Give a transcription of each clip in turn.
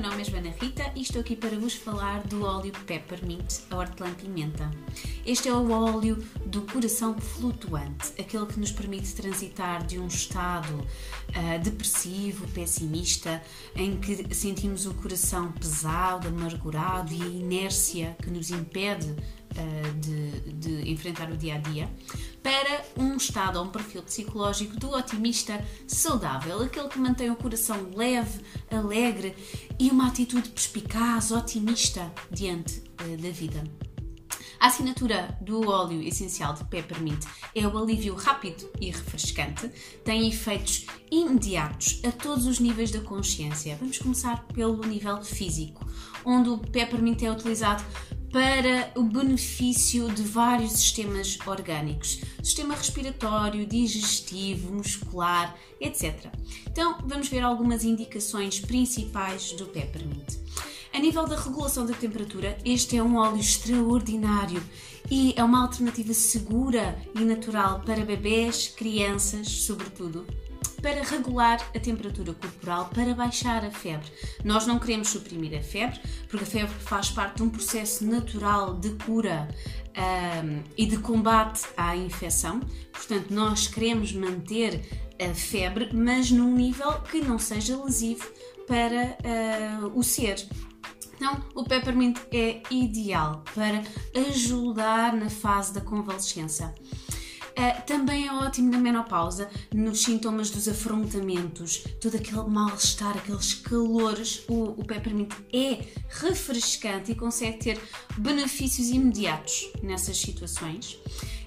meu nome é Joana Rita e estou aqui para vos falar do óleo Peppermint, a hortelã-pimenta. Este é o óleo do coração flutuante, aquele que nos permite transitar de um estado uh, depressivo, pessimista, em que sentimos o coração pesado, amargurado e a inércia que nos impede de, de enfrentar o dia a dia, para um estado ou um perfil psicológico do otimista saudável, aquele que mantém o coração leve, alegre e uma atitude perspicaz, otimista diante uh, da vida. A assinatura do óleo essencial de peppermint é o alívio rápido e refrescante, tem efeitos imediatos a todos os níveis da consciência. Vamos começar pelo nível físico, onde o peppermint é utilizado para o benefício de vários sistemas orgânicos, sistema respiratório, digestivo, muscular, etc. Então, vamos ver algumas indicações principais do peppermint. A nível da regulação da temperatura, este é um óleo extraordinário e é uma alternativa segura e natural para bebês, crianças, sobretudo, para regular a temperatura corporal, para baixar a febre. Nós não queremos suprimir a febre, porque a febre faz parte de um processo natural de cura um, e de combate à infecção. Portanto, nós queremos manter a febre, mas num nível que não seja lesivo para uh, o ser. Então, o peppermint é ideal para ajudar na fase da convalescença. Uh, também é ótimo na menopausa, nos sintomas dos afrontamentos, todo aquele mal-estar, aqueles calores. O, o peppermint é refrescante e consegue ter benefícios imediatos nessas situações.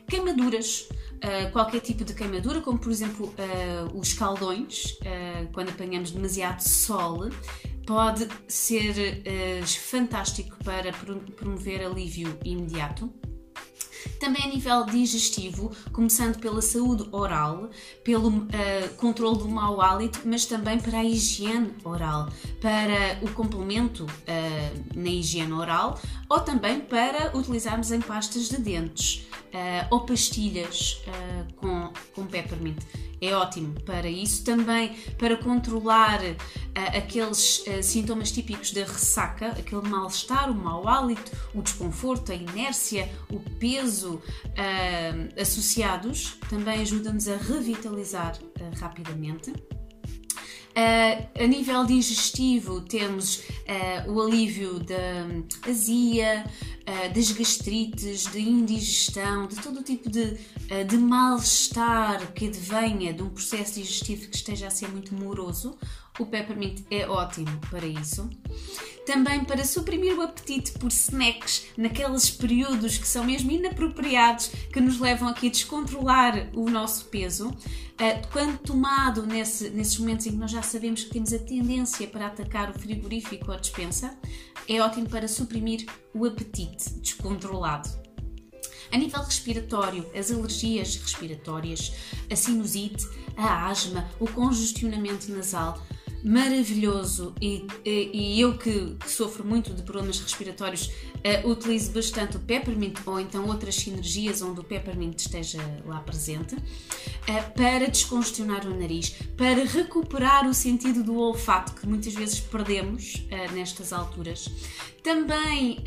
Queimaduras. Uh, qualquer tipo de queimadura, como por exemplo uh, os caldões, quando apanhamos demasiado sol, pode ser fantástico para promover alívio imediato também a nível digestivo, começando pela saúde oral, pelo uh, controle do mau hálito, mas também para a higiene oral, para o complemento uh, na higiene oral ou também para utilizarmos em pastas de dentes uh, ou pastilhas com, com peppermint é ótimo para isso. Também para controlar uh, aqueles uh, sintomas típicos da ressaca, aquele mal-estar, o mau hálito, o desconforto, a inércia, o peso uh, associados, também ajuda-nos a revitalizar rapidamente. Uh, a nível digestivo, temos uh, o alívio da azia, uh, das gastrites, da indigestão, de todo o tipo de, de mal-estar que advenha de um processo digestivo que esteja a ser muito moroso. O peppermint é ótimo para isso também para suprimir o apetite por snacks naqueles períodos que são mesmo inapropriados, que nos levam aqui a descontrolar o nosso peso. Uh, quando tomado nesse, nesses momentos em que nós já sabemos que temos a tendência para atacar o frigorífico ou a despensa, é ótimo para suprimir o apetite descontrolado. A nível respiratório, as alergias respiratórias, a sinusite, a asma, o congestionamento nasal maravilhoso e, e, eu que, que, sofro muito de problemas respiratórios uh, utilizo bastante o peppermint ou então outras sinergias onde o peppermint esteja lá presente uh, para descongestionar o nariz, para recuperar o sentido do olfato que muitas vezes perdemos uh, nestas alturas. Também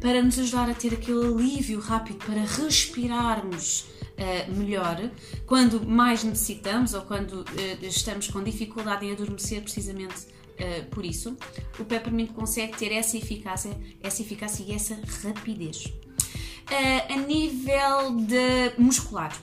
para nos ajudar a ter aquele alívio rápido para respirarmos uh, melhor quando mais necessitamos ou quando uh, estamos com dificuldade em adormecer, precisamente uh, por isso. O peppermint consegue ter essa eficácia, essa eficácia e essa rapidez. a nível de muscular,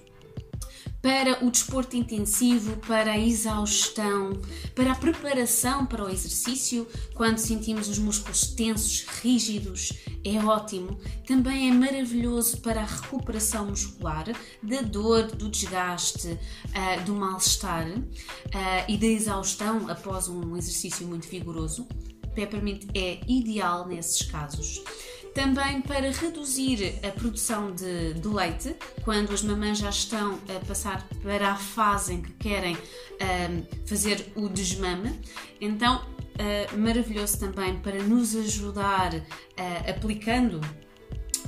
para o desporto intensivo, para a exaustão, para a preparação para o exercício, quando sentimos os músculos tensos, rígidos, é ótimo. Também é maravilhoso para a recuperação muscular, da dor, do desgaste, uh, do mal-estar uh, e da exaustão após um exercício muito vigoroso. Peppermint é ideal nesses casos. Também para reduzir a produção de, de, leite, quando as mamães já estão a passar para a fase em que querem um, fazer o desmame. Então, uh, maravilhoso também para nos ajudar uh, aplicando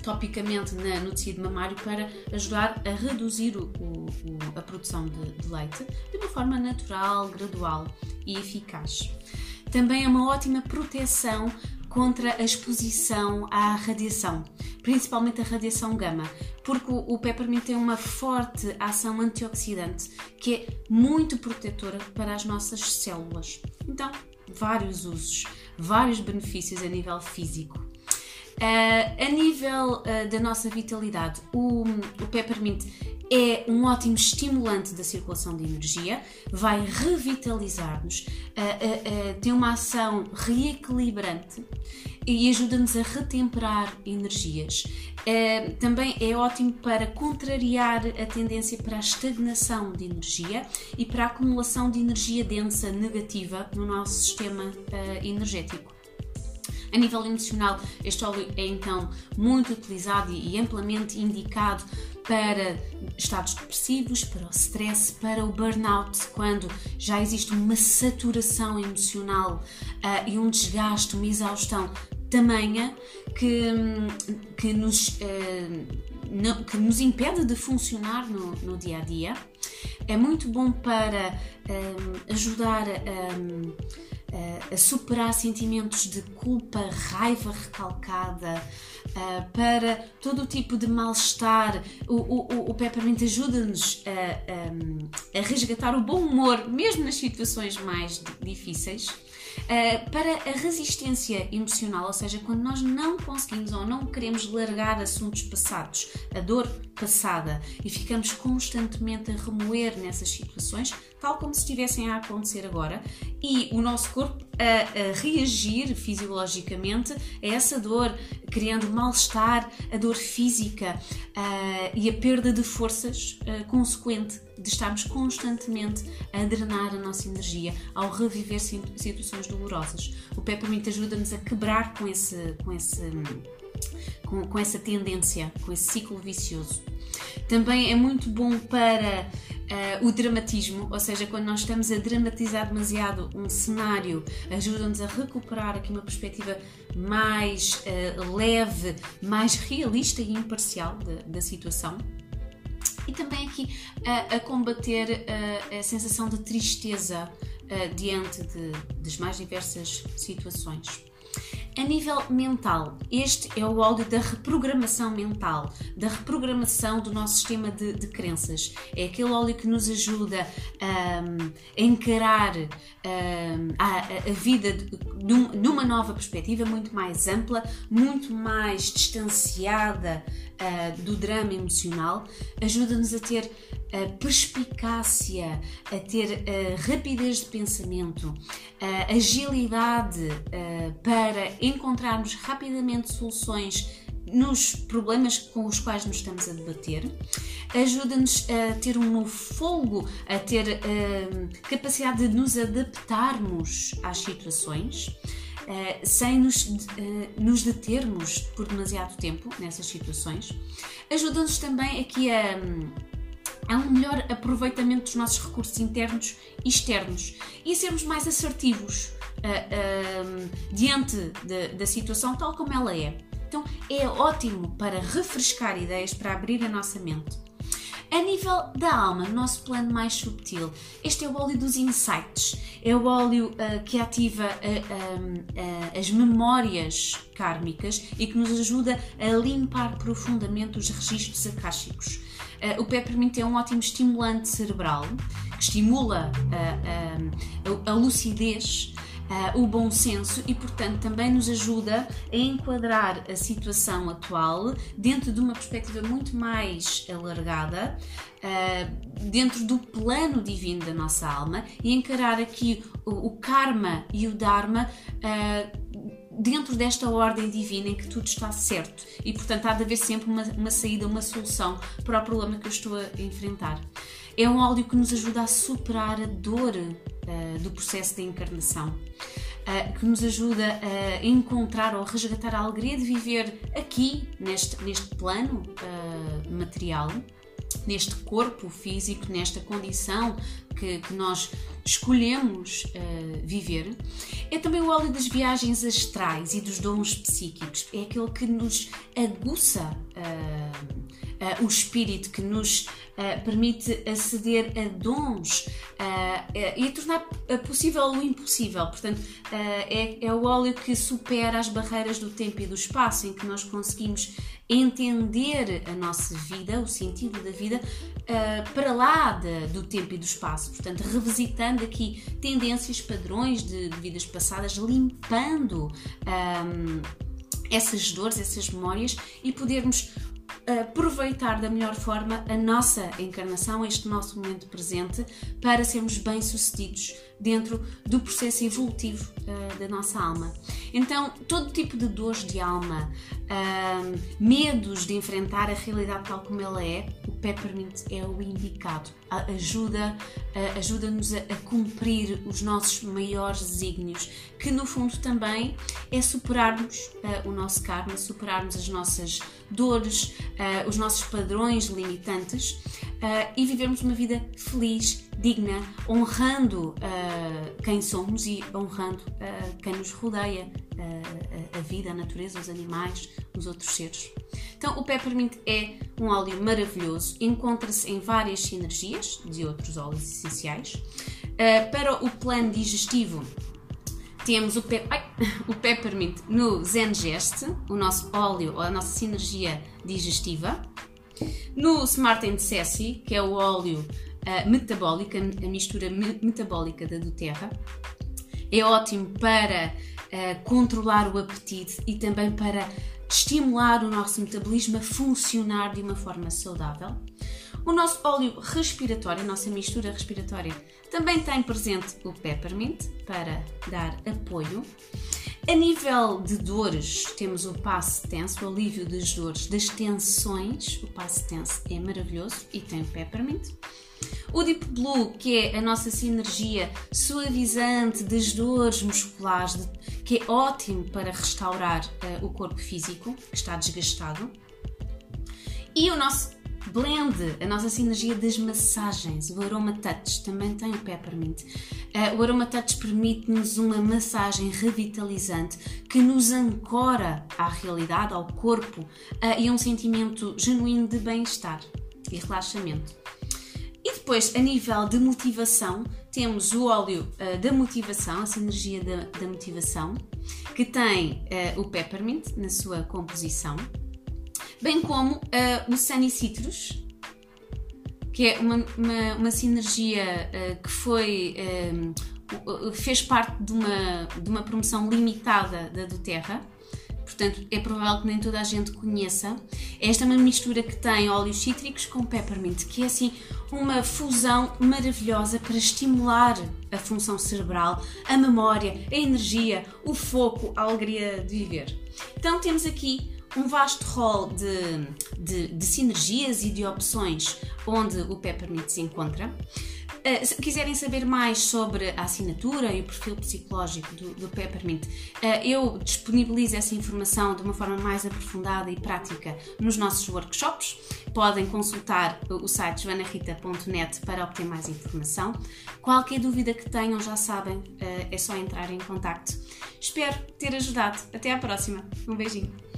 topicamente na, no tecido mamário para ajudar a reduzir o, o, a produção de, de leite de uma forma natural, gradual e eficaz. também é uma ótima proteção contra a exposição à radiação, principalmente a radiação gama, porque o peppermint tem uma forte ação antioxidante que é muito protetora para as nossas células. Então, vários usos, vários benefícios a nível físico. Uh, a nível uh, da nossa vitalidade, o, o peppermint é um ótimo estimulante da circulação de energia, vai revitalizar-nos, uh, tem uma ação reequilibrante e ajuda-nos a retemperar energias. também é ótimo para contrariar a tendência para a estagnação de energia e para a acumulação de energia densa negativa no nosso sistema energético. A nível emocional, este óleo é então muito utilizado e amplamente indicado para estados depressivos, para o stress, para o burnout, quando já existe uma saturação emocional uh, e um desgaste, uma exaustão tamanha que, que, nos, uh, não, que nos impede de funcionar no, no, dia a dia. É muito bom para um, ajudar a. Um, a superar sentimentos de culpa, raiva recalcada, para todo o tipo de mal-estar. O, o, o Peppermint ajuda-nos a, a, resgatar o bom humor, mesmo nas situações mais difíceis. Uh, para a resistência emocional, ou seja, quando nós não conseguimos ou não queremos largar assuntos passados, a dor passada e ficamos constantemente a remoer nessas situações, tal como se estivessem a acontecer agora, e o nosso corpo a, a reagir fisiologicamente a essa dor, criando mal-estar, a dor física e a perda de forças consequente de estarmos constantemente a drenar a nossa energia ao reviver situações dolorosas. O peppermint ajuda-nos a quebrar com esse, com esse com, com, essa tendência, com esse ciclo vicioso. Também é muito bom para uh, o dramatismo, ou seja, quando nós estamos a dramatizar demasiado um cenário, ajuda-nos a recuperar aqui uma perspectiva mais uh, leve, mais realista e imparcial da situação. E também aqui uh, a combater a sensação de tristeza diante de, das mais diversas situações. A nível mental, este é o óleo da reprogramação mental, da reprogramação do nosso sistema de, de crenças. É aquele óleo que nos ajuda a encarar um, a, a, vida de, de, uma nova perspectiva, muito mais ampla, muito mais distanciada uh, do drama emocional. Ajuda-nos a ter a perspicácia, a ter a rapidez de pensamento, a agilidade para encontrarmos rapidamente soluções nos problemas com os quais nos estamos a debater, ajuda-nos a ter um novo fogo, a ter capacidade de nos adaptarmos às situações. Uh, sem nos, uh, nos determos por demasiado tempo nessas situações. Ajuda-nos também aqui a, a um melhor aproveitamento dos nossos recursos internos e externos e a sermos mais assertivos uh, uh, diante de, da situação tal como ela é. Então é ótimo para refrescar ideias, para abrir a nossa mente. A nível da alma, nosso plano mais subtil, este é o óleo dos insights. É o óleo uh, que ativa uh, uh, as memórias kármicas e que nos ajuda a limpar profundamente os registros akáshicos. o peppermint é um ótimo estimulante cerebral que estimula a lucidez uh, o bom senso e, portanto, também nos ajuda a enquadrar a situação atual dentro de uma perspectiva muito mais alargada, uh, dentro do plano divino da nossa alma e encarar aqui o, o karma e o dharma. Uh, dentro desta ordem divina em que tudo está certo e, portanto, há de haver sempre uma, uma saída, uma solução para o problema que eu estou a enfrentar. É um óleo que nos ajuda a superar a dor uh, do processo de encarnação, uh, que nos ajuda a encontrar ou resgatar a alegria de viver aqui, neste, neste plano uh, material, neste corpo físico, nesta condição que, que nós escolhemos uh, viver. É também o óleo das viagens astrais e dos dons psíquicos. É aquele que nos aguça uh, uh, o espírito, que nos uh, permite aceder a dons e tornar possível o impossível. Portanto, é, é o óleo que supera as barreiras do tempo e do espaço, em que nós conseguimos entender a nossa vida, o sentido da vida, uh, para lá de, do tempo e do espaço. Portanto, revisitando aqui tendências, padrões de, de vidas passadas, limpando um, essas dores, essas memórias e podermos aproveitar da melhor forma a nossa encarnação, este nosso momento presente, para sermos bem-sucedidos dentro do processo evolutivo uh, da nossa alma. Então, todo tipo de dores de alma, uh, medos de enfrentar a realidade tal como ela é, o peppermint é o indicado. Ajuda, uh, ajuda-nos a, a, cumprir os nossos maiores desígnios, que no fundo também é superarmos o nosso karma, superarmos as nossas dores, os nossos padrões limitantes e vivermos uma vida feliz, digna, honrando uh, quem somos e honrando uh, quem nos rodeia, uh, a vida, a natureza, os animais, os outros seres. Então, o peppermint é um óleo maravilhoso, encontra-se em várias sinergias de outros óleos essenciais. para o plano digestivo, temos o, pe Ai, o peppermint no Zengest, o nosso óleo, a nossa sinergia digestiva. No Smart and Sassy, que é o óleo uh, metabólica, a mistura me metabólica da doTERRA. É ótimo para uh, controlar o apetite e também para estimular o nosso metabolismo a funcionar de uma forma saudável. O nosso óleo respiratório, a nossa mistura respiratória, também tem presente o peppermint para dar apoio. A nível de dores, temos o passe tense, o alívio das dores, das tensões. O passe tense é maravilhoso e tem peppermint. O Deep Blue, que é a nossa sinergia suavizante das dores musculares, que é ótimo para restaurar uh, o corpo físico, que está desgastado. E o nosso blend, a nossa sinergia das massagens, o Aroma Touch, também tem o Peppermint. Uh, o Aroma Touch permite-nos uma massagem revitalizante que nos ancora à realidade, ao corpo uh, e a um sentimento genuíno de bem-estar e relaxamento. E depois, a nível de motivação, temos o óleo uh, da motivação, a sinergia da, da motivação, que tem o peppermint na sua composição, bem como uh, o Sunny Citrus, que é uma, uma, uma sinergia que foi. fez parte de uma, de uma promoção limitada da doTERRA portanto é provável que nem toda a gente conheça. Esta é uma mistura que tem óleos cítricos com peppermint, que é assim uma fusão maravilhosa para estimular a função cerebral, a memória, a energia, o foco, a alegria de viver. Então temos aqui um vasto rol de, de, de sinergias e de opções onde o peppermint se encontra. Uh, se quiserem saber mais sobre a assinatura e o perfil psicológico do, do Peppermint, uh, eu disponibilizo essa informação de uma forma mais aprofundada e prática nos nossos workshops. Podem consultar o site joanarita.net para obter mais informação. Qualquer dúvida que tenham, já sabem, uh, é só entrar em contato. Espero ter ajudado. Até à próxima. Um beijinho.